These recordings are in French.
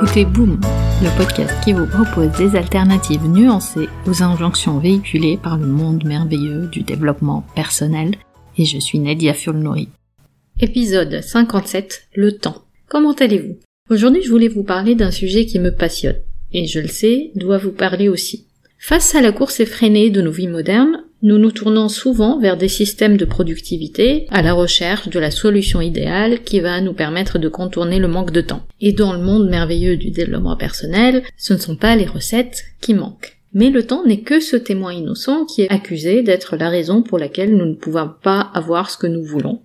écoutez Boom, le podcast qui vous propose des alternatives nuancées aux injonctions véhiculées par le monde merveilleux du développement personnel, et je suis Nadia Fulnori. Épisode 57, le temps. Comment allez-vous? Aujourd'hui je voulais vous parler d'un sujet qui me passionne, et je le sais, doit vous parler aussi. Face à la course effrénée de nos vies modernes, nous nous tournons souvent vers des systèmes de productivité à la recherche de la solution idéale qui va nous permettre de contourner le manque de temps. Et dans le monde merveilleux du développement personnel, ce ne sont pas les recettes qui manquent. Mais le temps n'est que ce témoin innocent qui est accusé d'être la raison pour laquelle nous ne pouvons pas avoir ce que nous voulons,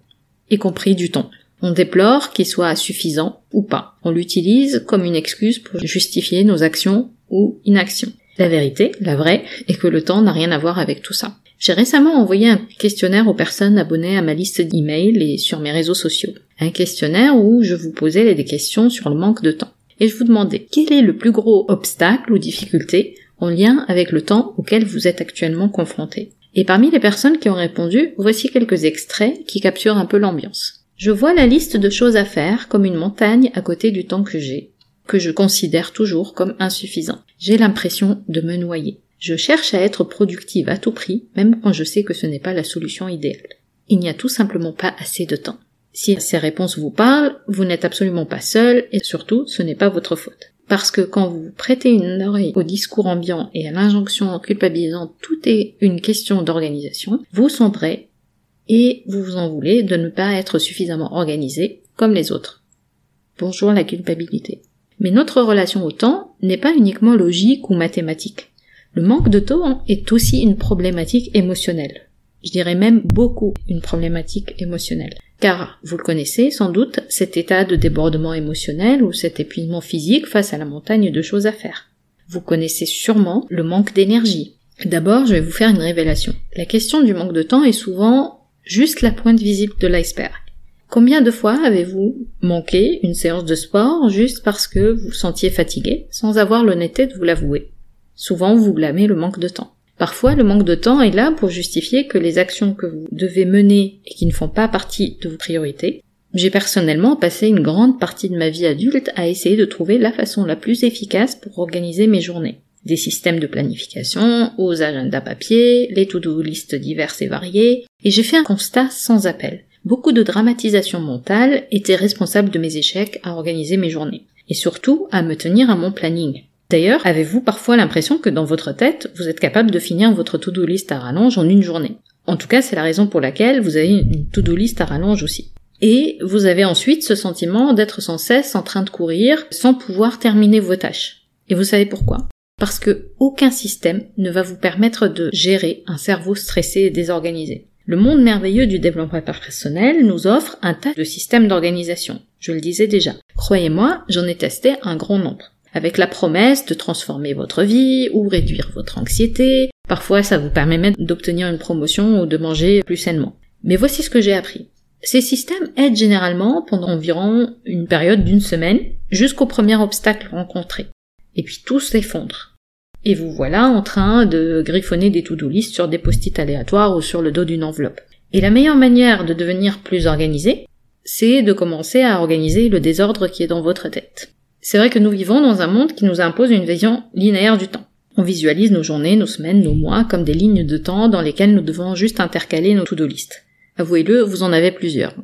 y compris du temps. On déplore qu'il soit suffisant ou pas. On l'utilise comme une excuse pour justifier nos actions ou inactions. La vérité, la vraie, est que le temps n'a rien à voir avec tout ça. J'ai récemment envoyé un questionnaire aux personnes abonnées à ma liste d'emails et sur mes réseaux sociaux. Un questionnaire où je vous posais des questions sur le manque de temps. Et je vous demandais quel est le plus gros obstacle ou difficulté en lien avec le temps auquel vous êtes actuellement confronté? Et parmi les personnes qui ont répondu, voici quelques extraits qui capturent un peu l'ambiance. Je vois la liste de choses à faire comme une montagne à côté du temps que j'ai, que je considère toujours comme insuffisant. J'ai l'impression de me noyer. Je cherche à être productive à tout prix, même quand je sais que ce n'est pas la solution idéale. Il n'y a tout simplement pas assez de temps. Si ces réponses vous parlent, vous n'êtes absolument pas seul et surtout ce n'est pas votre faute. Parce que quand vous prêtez une oreille au discours ambiant et à l'injonction culpabilisante tout est une question d'organisation, vous sombrez et vous vous en voulez de ne pas être suffisamment organisé comme les autres. Bonjour la culpabilité. Mais notre relation au temps n'est pas uniquement logique ou mathématique. Le manque de temps est aussi une problématique émotionnelle. Je dirais même beaucoup une problématique émotionnelle. Car, vous le connaissez sans doute, cet état de débordement émotionnel ou cet épuisement physique face à la montagne de choses à faire. Vous connaissez sûrement le manque d'énergie. D'abord, je vais vous faire une révélation. La question du manque de temps est souvent juste la pointe visible de l'iceberg. Combien de fois avez-vous manqué une séance de sport juste parce que vous sentiez fatigué sans avoir l'honnêteté de vous l'avouer? Souvent, vous blâmez le manque de temps. Parfois, le manque de temps est là pour justifier que les actions que vous devez mener et qui ne font pas partie de vos priorités. J'ai personnellement passé une grande partie de ma vie adulte à essayer de trouver la façon la plus efficace pour organiser mes journées. Des systèmes de planification, aux agendas papier, les to-do listes diverses et variées, et j'ai fait un constat sans appel. Beaucoup de dramatisation mentale était responsable de mes échecs à organiser mes journées, et surtout à me tenir à mon planning. D'ailleurs, avez-vous parfois l'impression que dans votre tête, vous êtes capable de finir votre to-do list à rallonge en une journée? En tout cas, c'est la raison pour laquelle vous avez une to-do list à rallonge aussi. Et vous avez ensuite ce sentiment d'être sans cesse en train de courir sans pouvoir terminer vos tâches. Et vous savez pourquoi? Parce que aucun système ne va vous permettre de gérer un cerveau stressé et désorganisé. Le monde merveilleux du développement personnel nous offre un tas de systèmes d'organisation. Je le disais déjà. Croyez-moi, j'en ai testé un grand nombre avec la promesse de transformer votre vie ou réduire votre anxiété. Parfois, ça vous permet même d'obtenir une promotion ou de manger plus sainement. Mais voici ce que j'ai appris. Ces systèmes aident généralement pendant environ une période d'une semaine jusqu'au premier obstacle rencontré. Et puis tout s'effondre. Et vous voilà en train de griffonner des to-do list sur des post-it aléatoires ou sur le dos d'une enveloppe. Et la meilleure manière de devenir plus organisé, c'est de commencer à organiser le désordre qui est dans votre tête. C'est vrai que nous vivons dans un monde qui nous impose une vision linéaire du temps. On visualise nos journées, nos semaines, nos mois comme des lignes de temps dans lesquelles nous devons juste intercaler nos to-do list. Avouez-le, vous en avez plusieurs.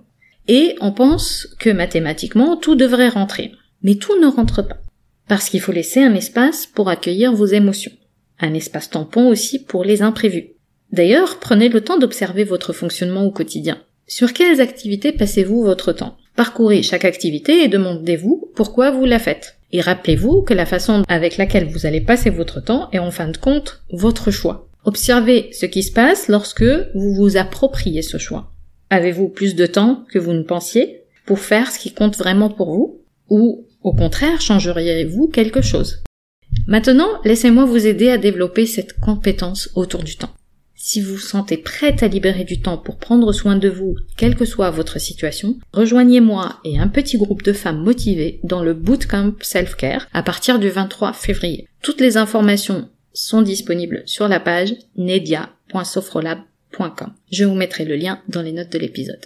Et on pense que mathématiquement tout devrait rentrer. Mais tout ne rentre pas. Parce qu'il faut laisser un espace pour accueillir vos émotions. Un espace tampon aussi pour les imprévus. D'ailleurs, prenez le temps d'observer votre fonctionnement au quotidien. Sur quelles activités passez-vous votre temps? Parcourez chaque activité et demandez-vous pourquoi vous la faites. Et rappelez-vous que la façon avec laquelle vous allez passer votre temps est en fin de compte votre choix. Observez ce qui se passe lorsque vous vous appropriez ce choix. Avez-vous plus de temps que vous ne pensiez pour faire ce qui compte vraiment pour vous? Ou au contraire, changeriez-vous quelque chose? Maintenant, laissez-moi vous aider à développer cette compétence autour du temps. Si vous vous sentez prête à libérer du temps pour prendre soin de vous, quelle que soit votre situation, rejoignez-moi et un petit groupe de femmes motivées dans le Bootcamp Self-Care à partir du 23 février. Toutes les informations sont disponibles sur la page nedia.sofrolab.com. Je vous mettrai le lien dans les notes de l'épisode.